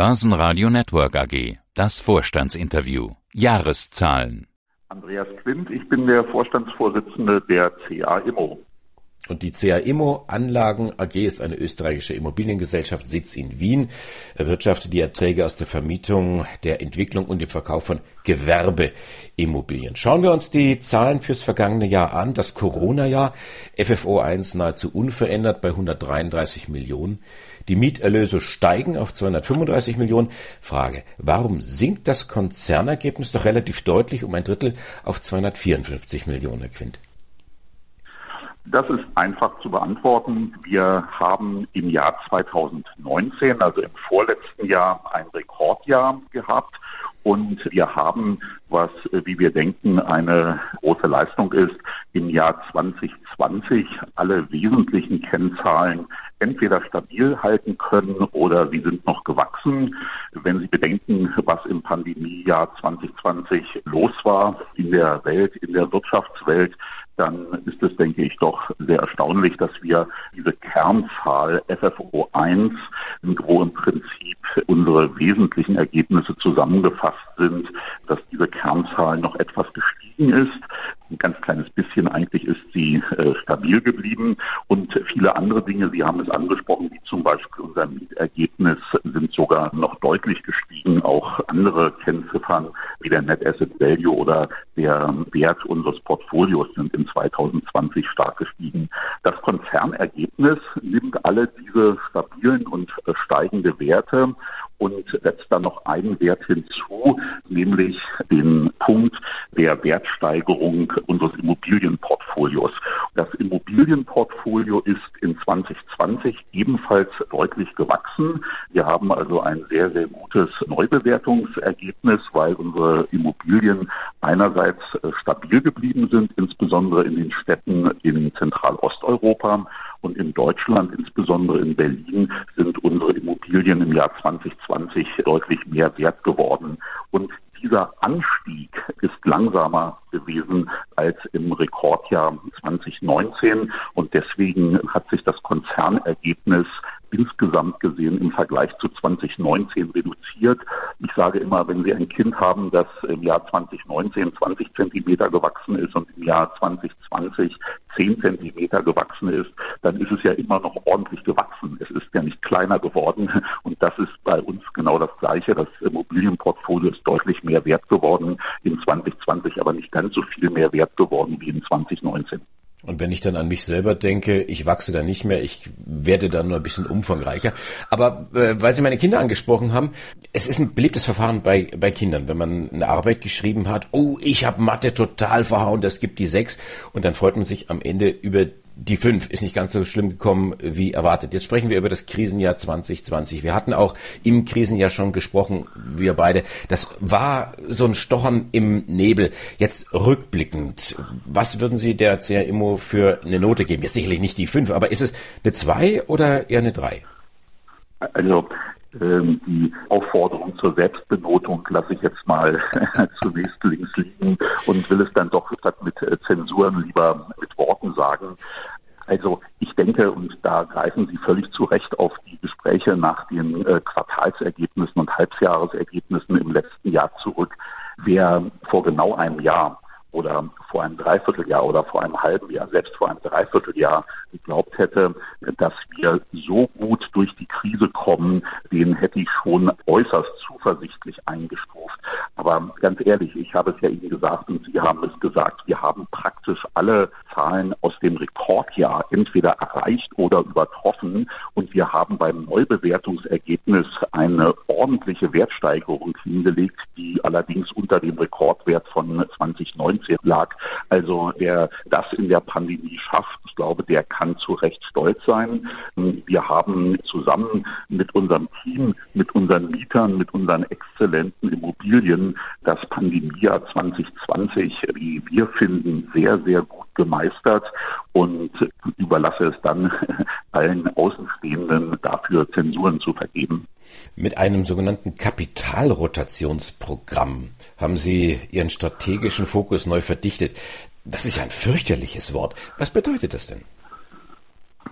Börsenradio Network AG. Das Vorstandsinterview. Jahreszahlen. Andreas Quint, ich bin der Vorstandsvorsitzende der CA Immo. Und die CA Immo Anlagen AG ist eine österreichische Immobiliengesellschaft, Sitz in Wien, erwirtschaftet die Erträge aus der Vermietung, der Entwicklung und dem Verkauf von Gewerbeimmobilien. Schauen wir uns die Zahlen fürs vergangene Jahr an. Das Corona-Jahr, FFO 1 nahezu unverändert bei 133 Millionen. Die Mieterlöse steigen auf 235 Millionen. Frage, warum sinkt das Konzernergebnis doch relativ deutlich um ein Drittel auf 254 Millionen, Herr Quint? Das ist einfach zu beantworten. Wir haben im Jahr 2019, also im vorletzten Jahr, ein Rekordjahr gehabt. Und wir haben, was, wie wir denken, eine große Leistung ist, im Jahr 2020 alle wesentlichen Kennzahlen entweder stabil halten können oder sie sind noch gewachsen. Wenn Sie bedenken, was im Pandemiejahr 2020 los war in der Welt, in der Wirtschaftswelt, dann ist es, denke ich, doch sehr erstaunlich, dass wir diese Kernzahl FFO 1, wo im Prinzip unsere wesentlichen Ergebnisse zusammengefasst sind, dass diese Kernzahl noch etwas gestiegen ist. Ein ganz kleines bisschen eigentlich ist sie äh, stabil geblieben und viele andere Dinge, Sie haben es angesprochen, wie zum Beispiel unser Mietergebnis sind sogar noch deutlich gestiegen. Auch andere Kennziffern wie der Net Asset Value oder der Wert unseres Portfolios sind in 2020 stark gestiegen. Das Konzernergebnis nimmt alle diese stabilen und äh, steigende Werte und setzt dann noch einen Wert hinzu, nämlich den Punkt der Wertsteigerung unseres Immobilienportfolios. Das Immobilienportfolio ist in 2020 ebenfalls deutlich gewachsen. Wir haben also ein sehr, sehr gutes Neubewertungsergebnis, weil unsere Immobilien einerseits äh, stabil geblieben sind, insbesondere in den Städten in Zentralosteuropa und in Deutschland, insbesondere in Berlin, sind unsere Immobilien im Jahr 2020 deutlich mehr wert geworden. Und dieser Anstieg ist langsamer gewesen als im Rekordjahr 2019 und deswegen hat sich das Konzernergebnis insgesamt gesehen im Vergleich zu 2019 reduziert. Ich sage immer, wenn Sie ein Kind haben, das im Jahr 2019 20 Zentimeter gewachsen ist und im Jahr 2020 10 Zentimeter gewachsen ist, dann ist es ja immer noch ordentlich gewachsen. Es ist ja nicht kleiner geworden. Und das ist bei uns genau das Gleiche. Das Immobilienportfolio ist deutlich mehr wert geworden in 2020, aber nicht ganz so viel mehr wert geworden wie in 2019. Und wenn ich dann an mich selber denke, ich wachse da nicht mehr, ich werde dann nur ein bisschen umfangreicher. Aber äh, weil Sie meine Kinder angesprochen haben, es ist ein beliebtes Verfahren bei, bei Kindern, wenn man eine Arbeit geschrieben hat, oh, ich habe Mathe total verhauen, das gibt die sechs. Und dann freut man sich am Ende über die fünf ist nicht ganz so schlimm gekommen wie erwartet. Jetzt sprechen wir über das Krisenjahr 2020. Wir hatten auch im Krisenjahr schon gesprochen, wir beide. Das war so ein Stochern im Nebel. Jetzt rückblickend, was würden Sie der CRIMO für eine Note geben? Jetzt sicherlich nicht die fünf, aber ist es eine zwei oder eher eine drei? Also die Aufforderung zur Selbstbenotung lasse ich jetzt mal zunächst links liegen und will es dann doch statt mit äh, Zensuren lieber mit Worten sagen. Also ich denke, und da greifen Sie völlig zu Recht auf die Gespräche nach den äh, Quartalsergebnissen und Halbjahresergebnissen im letzten Jahr zurück. Wer vor genau einem Jahr oder vor einem Dreivierteljahr oder vor einem halben Jahr, selbst vor einem Dreivierteljahr geglaubt hätte, dass wir so gut durch die Krise kommen, den hätte ich schon äußerst zuversichtlich eingestuft. Aber ganz ehrlich, ich habe es ja Ihnen gesagt und Sie haben es gesagt, wir haben praktisch alle Zahlen aus dem Rekordjahr entweder erreicht oder übertroffen und wir haben beim Neubewertungsergebnis eine ordentliche Wertsteigerung hingelegt, die allerdings unter dem Rekordwert von 2019 lag. Also wer das in der Pandemie schafft, ich glaube, der kann zu Recht stolz sein. Wir haben zusammen mit unserem Team, mit unseren Mietern, mit unseren exzellenten Immobilien das Pandemiejahr 2020, wie wir finden, sehr, sehr gut gemeistert und überlasse es dann allen Außenstehenden dafür Zensuren zu vergeben. Mit einem sogenannten Kapitalrotationsprogramm haben Sie Ihren strategischen Fokus neu verdichtet. Das ist ein fürchterliches Wort. Was bedeutet das denn?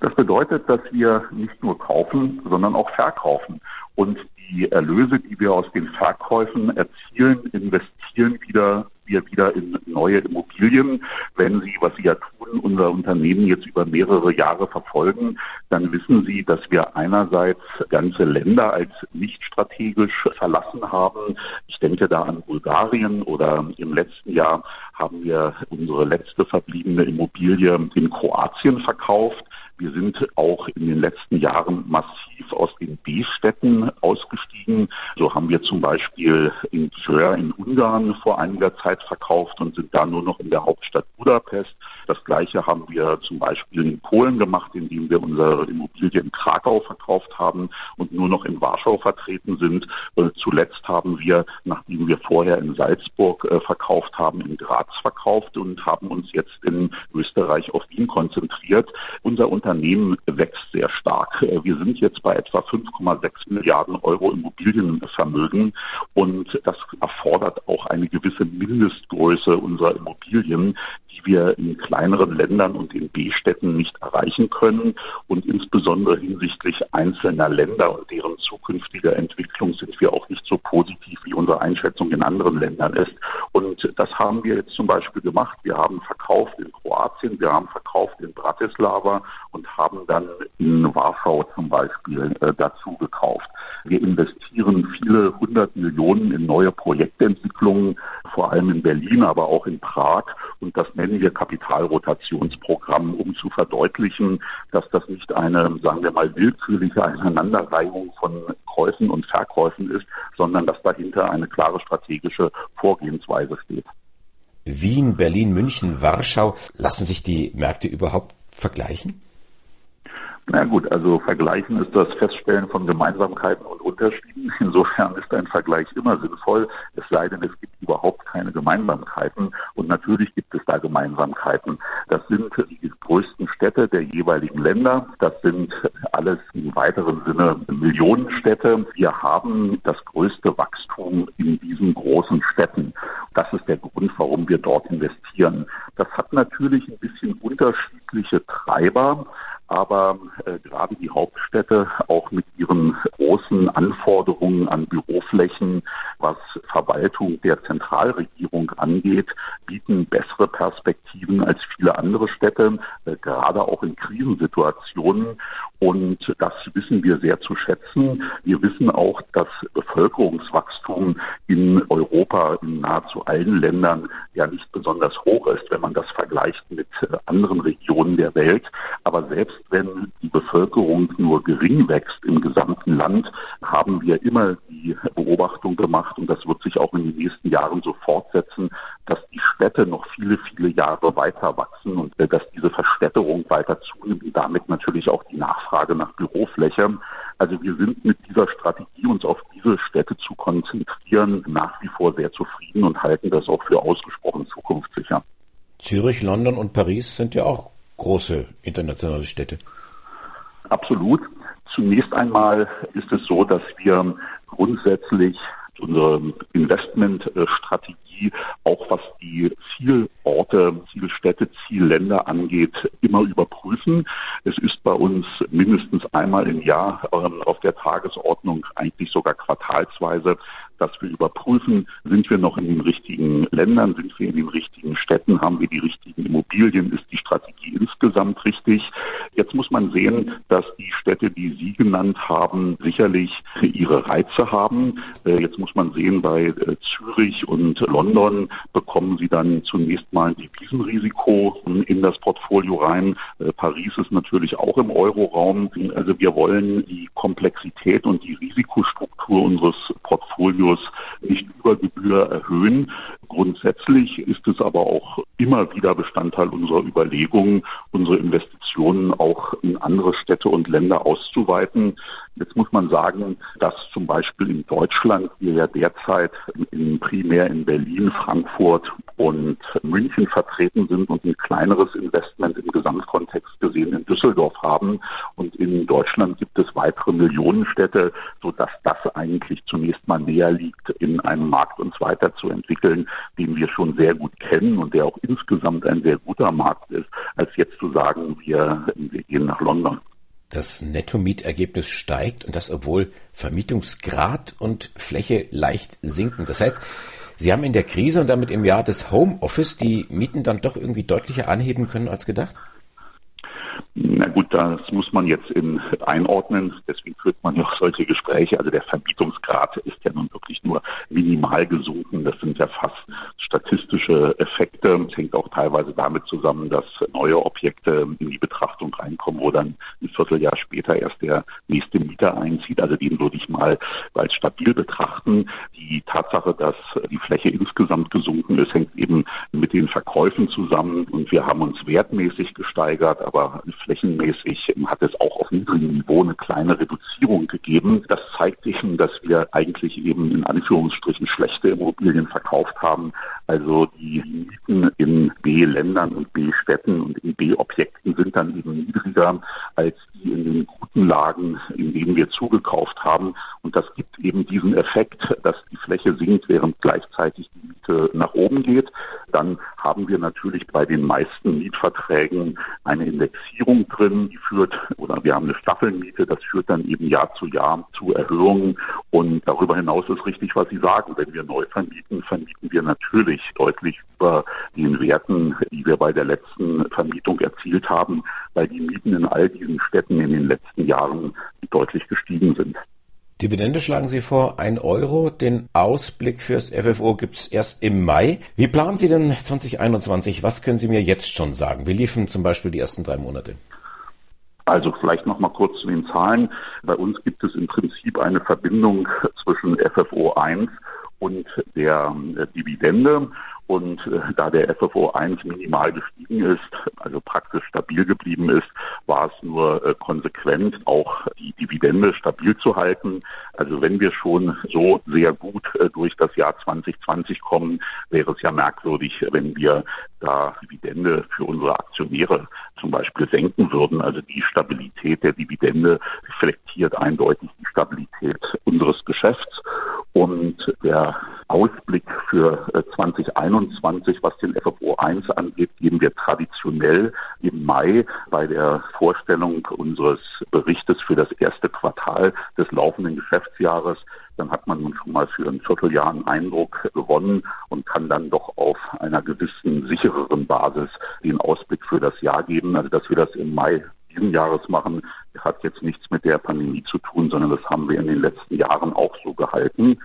Das bedeutet, dass wir nicht nur kaufen, sondern auch verkaufen. Und die Erlöse, die wir aus den Verkäufen erzielen, investieren wieder wir wieder in neue Immobilien. Wenn Sie, was Sie ja tun, unser Unternehmen jetzt über mehrere Jahre verfolgen, dann wissen Sie, dass wir einerseits ganze Länder als nicht strategisch verlassen haben. Ich denke da an Bulgarien oder im letzten Jahr haben wir unsere letzte verbliebene Immobilie in Kroatien verkauft. Wir sind auch in den letzten Jahren massiv aus den B-Städten ausgestiegen. So haben wir zum Beispiel in Tver in Ungarn vor einiger Zeit verkauft und sind da nur noch in der Hauptstadt Budapest. Das Gleiche haben wir zum Beispiel in Polen gemacht, indem wir unsere Immobilie in Krakau verkauft haben und nur noch in Warschau vertreten sind. Äh, zuletzt haben wir, nachdem wir vorher in Salzburg äh, verkauft haben, in Graz verkauft und haben uns jetzt in Österreich auf Wien konzentriert. Unser Unternehmen wächst sehr stark. Äh, wir sind jetzt bei etwa 5,6 Milliarden Euro Immobilienvermögen. Und das erfordert auch eine gewisse Mindestgröße unserer Immobilien, die wir in kleineren Ländern und in B-Städten nicht erreichen können. Und insbesondere hinsichtlich einzelner Länder und deren zukünftiger Entwicklung sind wir auch nicht so positiv, wie unsere Einschätzung in anderen Ländern ist. Und das haben wir jetzt zum Beispiel gemacht. Wir haben verkauft in Kroatien, wir haben verkauft in Bratislava und haben dann in Warschau zum Beispiel äh, dazu gekauft. Wir investieren viele hundert Millionen in neue Projektentwicklungen, vor allem in Berlin, aber auch in Prag. Und das nennen wir Kapitalrotationsprogramm, um zu verdeutlichen, dass das nicht eine, sagen wir mal, willkürliche Aneinanderreihung von Käufen und Verkäufen ist, sondern dass dahinter eine klare strategische Vorgehensweise steht. Wien, Berlin, München, Warschau, lassen sich die Märkte überhaupt vergleichen? Na gut, also vergleichen ist das Feststellen von Gemeinsamkeiten und Unterschieden. Insofern ist ein Vergleich immer sinnvoll, es sei denn, es gibt überhaupt keine Gemeinsamkeiten. Und natürlich gibt es da Gemeinsamkeiten. Das sind die größten Städte der jeweiligen Länder. Das sind alles im weiteren Sinne Millionenstädte. Wir haben das größte Wachstum in diesen großen Städten. Das ist der Grund, warum wir dort investieren. Das hat natürlich ein bisschen unterschiedliche Treiber aber äh, gerade die Hauptstädte auch mit ihren großen Anforderungen an Büroflächen, was Verwaltung der Zentralregierung angeht, bieten bessere Perspektiven als viele andere Städte, äh, gerade auch in Krisensituationen. Und das wissen wir sehr zu schätzen. Wir wissen auch, dass Bevölkerungswachstum in Europa in nahezu allen Ländern ja nicht besonders hoch ist, wenn man das vergleicht mit äh, anderen Regionen der Welt. Aber selbst wenn die Bevölkerung nur gering wächst im gesamten Land, haben wir immer die Beobachtung gemacht, und das wird sich auch in den nächsten Jahren so fortsetzen, dass die Städte noch viele, viele Jahre weiter wachsen und äh, dass diese Verstädterung weiter zunimmt und damit natürlich auch die Nachfrage nach Bürofläche. Also wir sind mit dieser Strategie, uns auf diese Städte zu konzentrieren, nach wie vor sehr zufrieden und halten das auch für ausgesprochen zukunftssicher. Zürich, London und Paris sind ja auch große internationale Städte. Absolut. Zunächst einmal ist es so, dass wir grundsätzlich unsere Investmentstrategie auch was die Zielorte, Zielstädte, Zielländer angeht, immer überprüfen. Es ist bei uns mindestens einmal im Jahr ähm, auf der Tagesordnung, eigentlich sogar quartalsweise, dass wir überprüfen, sind wir noch in den richtigen Ländern, sind wir in den richtigen Städten, haben wir die richtigen Immobilien, ist die Strategie insgesamt richtig. Jetzt muss man sehen, dass die Städte, die Sie genannt haben, sicherlich ihre Reize haben. Äh, jetzt muss man sehen, bei äh, Zürich und London bekommen Sie dann zunächst mal ein Devisenrisiko in das Portfolio rein. Äh, Paris ist natürlich auch im Euroraum. Also wir wollen die Komplexität und die Risikostruktur unseres Portfolios Bonus nicht über Gebühr erhöhen. Grundsätzlich ist es aber auch immer wieder Bestandteil unserer Überlegungen, unsere Investitionen auch in andere Städte und Länder auszuweiten. Jetzt muss man sagen, dass zum Beispiel in Deutschland wir ja derzeit in, primär in Berlin, Frankfurt und München vertreten sind und ein kleineres Investment im Gesamtkontext gesehen in Düsseldorf haben. Und in Deutschland gibt es weitere Millionenstädte, sodass das eigentlich zunächst mal näher liegt, in einem Markt uns weiterzuentwickeln, den wir schon sehr gut kennen und der auch insgesamt ein sehr guter Markt ist, als jetzt zu sagen, wir, wir gehen nach London. Das Netto-Mietergebnis steigt und das obwohl Vermietungsgrad und Fläche leicht sinken. Das heißt, Sie haben in der Krise und damit im Jahr des Homeoffice die Mieten dann doch irgendwie deutlicher anheben können als gedacht? Gut, das muss man jetzt in einordnen. Deswegen führt man ja auch solche Gespräche. Also der Vermietungsgrad ist ja nun wirklich nur minimal gesunken. Das sind ja fast statistische Effekte. Es hängt auch teilweise damit zusammen, dass neue Objekte in die Betrachtung reinkommen, wo dann ein Vierteljahr später erst der nächste Mieter einzieht. Also den würde ich mal als stabil betrachten. Die Tatsache, dass die Fläche insgesamt gesunken ist, hängt eben mit den Verkäufen zusammen. Und wir haben uns wertmäßig gesteigert, aber flächenmäßig hat es auch auf niedrigem Niveau eine kleine Reduzierung gegeben. Das zeigt eben, dass wir eigentlich eben in Anführungsstrichen schlechte Immobilien verkauft haben. Also die Mieten in B-Ländern und B-Städten und in B-Objekten sind dann eben niedriger als die in den guten Lagen, in denen wir zugekauft haben. Und das gibt eben diesen Effekt, dass die Fläche sinkt, während gleichzeitig die Miete nach oben geht. Dann haben wir natürlich bei den meisten Mietverträgen eine Indexierung drin, die führt, oder wir haben eine Staffelmiete, das führt dann eben Jahr zu Jahr zu Erhöhungen. Und darüber hinaus ist richtig, was Sie sagen. Wenn wir neu vermieten, vermieten wir natürlich deutlich über den Werten, die wir bei der letzten Vermietung erzielt haben, weil die Mieten in all diesen Städten in den letzten Jahren deutlich gestiegen sind. Dividende schlagen Sie vor, ein Euro. Den Ausblick fürs FFO gibt's erst im Mai. Wie planen Sie denn 2021? Was können Sie mir jetzt schon sagen? Wie liefen zum Beispiel die ersten drei Monate? Also vielleicht noch mal kurz zu den Zahlen. Bei uns gibt es im Prinzip eine Verbindung zwischen FFO 1 und der äh, Dividende. Und äh, da der FFO 1 minimal gestiegen ist, also praktisch stabil geblieben ist, war es nur äh, konsequent, auch die Dividende stabil zu halten. Also wenn wir schon so sehr gut durch das Jahr 2020 kommen, wäre es ja merkwürdig, wenn wir da Dividende für unsere Aktionäre zum Beispiel senken würden. Also die Stabilität der Dividende reflektiert eindeutig die Stabilität unseres Geschäfts. Und der Ausblick für 2021, äh, was den FFO 1 angeht, geben wir traditionell im Mai bei der Vorstellung unseres Berichtes für das erste Quartal des laufenden Geschäftsjahres. Dann hat man nun schon mal für ein Vierteljahr einen Eindruck gewonnen und kann dann doch auf einer gewissen sichereren Basis den Ausblick für das Jahr geben. Also dass wir das im Mai diesen Jahres machen, hat jetzt nichts mit der Pandemie zu tun, sondern das haben wir in den letzten Jahren auch so gehalten.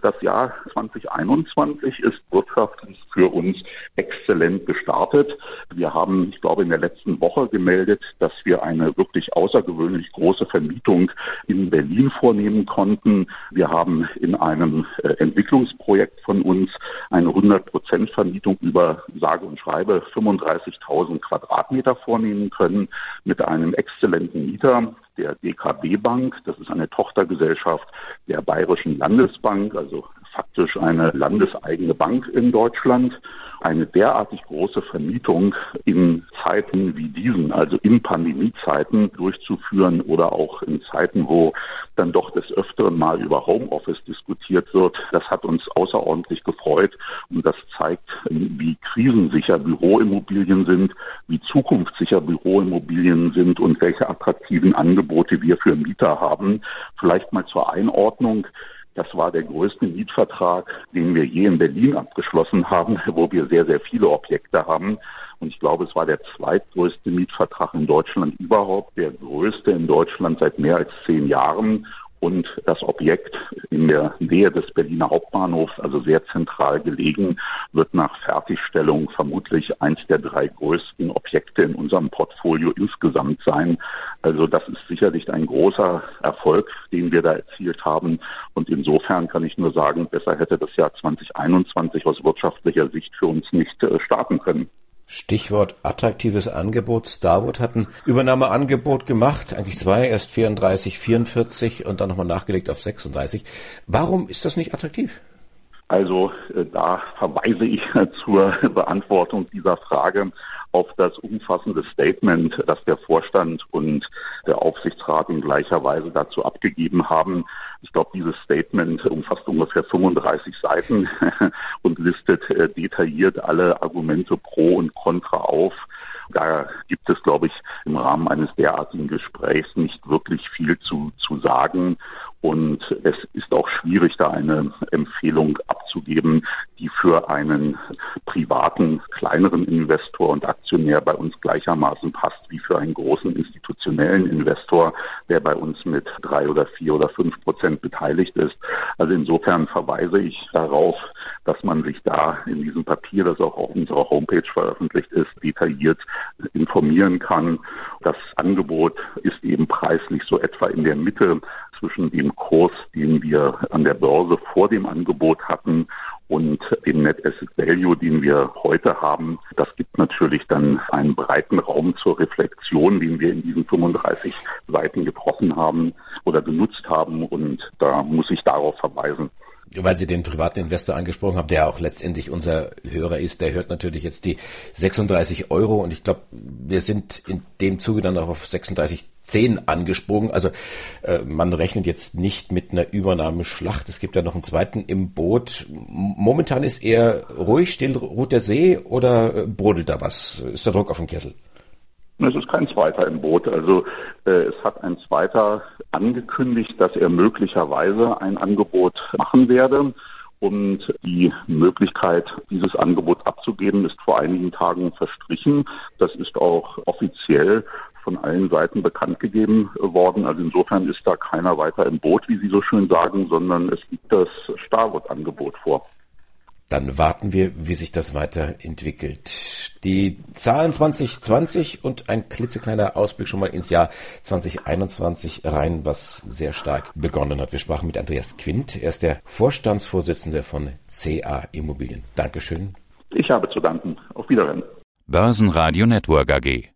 Das Jahr 2021 ist wirtschaftlich für uns exzellent gestartet. Wir haben, ich glaube, in der letzten Woche gemeldet, dass wir eine wirklich außergewöhnlich große Vermietung in Berlin vornehmen konnten. Wir haben in einem äh, Entwicklungsprojekt von uns eine 100 Prozent Vermietung über sage und schreibe 35.000 Quadratmeter vornehmen können mit einem exzellenten Mieter, der DKB Bank. Das ist eine Tochtergesellschaft der Bayerischen Landesbank, also faktisch eine landeseigene Bank in Deutschland eine derartig große Vermietung in Zeiten wie diesen, also in Pandemiezeiten durchzuführen oder auch in Zeiten, wo dann doch des Öfteren mal über Homeoffice diskutiert wird. Das hat uns außerordentlich gefreut und das zeigt, wie krisensicher Büroimmobilien sind, wie zukunftssicher Büroimmobilien sind und welche attraktiven Angebote wir für Mieter haben. Vielleicht mal zur Einordnung. Das war der größte Mietvertrag, den wir je in Berlin abgeschlossen haben, wo wir sehr, sehr viele Objekte haben. Und ich glaube, es war der zweitgrößte Mietvertrag in Deutschland überhaupt, der größte in Deutschland seit mehr als zehn Jahren und das Objekt in der Nähe des Berliner Hauptbahnhofs, also sehr zentral gelegen, wird nach Fertigstellung vermutlich eins der drei größten Objekte in unserem Portfolio insgesamt sein. Also das ist sicherlich ein großer Erfolg, den wir da erzielt haben. Und insofern kann ich nur sagen, besser hätte das Jahr 2021 aus wirtschaftlicher Sicht für uns nicht äh, starten können. Stichwort attraktives Angebot. Starwood hat ein Übernahmeangebot gemacht, eigentlich zwei, erst 34, 44 und dann nochmal nachgelegt auf 36. Warum ist das nicht attraktiv? Also äh, da verweise ich zur Beantwortung dieser Frage auf das umfassende Statement, das der Vorstand und der Aufsichtsrat in gleicher Weise dazu abgegeben haben. Ich glaube, dieses Statement umfasst ungefähr 35 Seiten und listet äh, detailliert alle Argumente pro und contra auf. Da gibt es, glaube ich, im Rahmen eines derartigen Gesprächs nicht wirklich viel zu, zu sagen. Und es ist auch schwierig, da eine Empfehlung abzugeben, die für einen privaten, kleineren Investor und Aktionär bei uns gleichermaßen passt wie für einen großen institutionellen Investor, der bei uns mit drei oder vier oder fünf Prozent beteiligt ist. Also insofern verweise ich darauf, dass man sich da in diesem Papier, das auch auf unserer Homepage veröffentlicht ist, detailliert informieren kann. Das Angebot ist eben preislich so etwa in der Mitte zwischen dem Kurs, den wir an der Börse vor dem Angebot hatten und dem Net Asset Value, den wir heute haben. Das gibt natürlich dann einen breiten Raum zur Reflexion, den wir in diesen 35 Seiten getroffen haben oder genutzt haben. Und da muss ich darauf verweisen weil Sie den privaten Investor angesprochen haben, der auch letztendlich unser Hörer ist, der hört natürlich jetzt die 36 Euro und ich glaube, wir sind in dem Zuge dann auch auf 36,10 angesprungen. Also äh, man rechnet jetzt nicht mit einer Übernahmeschlacht. Es gibt ja noch einen zweiten im Boot. Momentan ist eher ruhig, still ruht der See oder äh, brodelt da was? Ist der Druck auf dem Kessel? Es ist kein zweiter im Boot. Also äh, es hat ein zweiter angekündigt, dass er möglicherweise ein Angebot machen werde. Und die Möglichkeit, dieses Angebot abzugeben, ist vor einigen Tagen verstrichen. Das ist auch offiziell von allen Seiten bekannt gegeben worden. Also insofern ist da keiner weiter im Boot, wie Sie so schön sagen, sondern es liegt das Starwood-Angebot vor. Dann warten wir, wie sich das weiterentwickelt. Die Zahlen 2020 und ein klitzekleiner Ausblick schon mal ins Jahr 2021 rein, was sehr stark begonnen hat. Wir sprachen mit Andreas Quint. Er ist der Vorstandsvorsitzende von CA Immobilien. Dankeschön. Ich habe zu danken. Auf Wiedersehen. Börsenradio Network AG.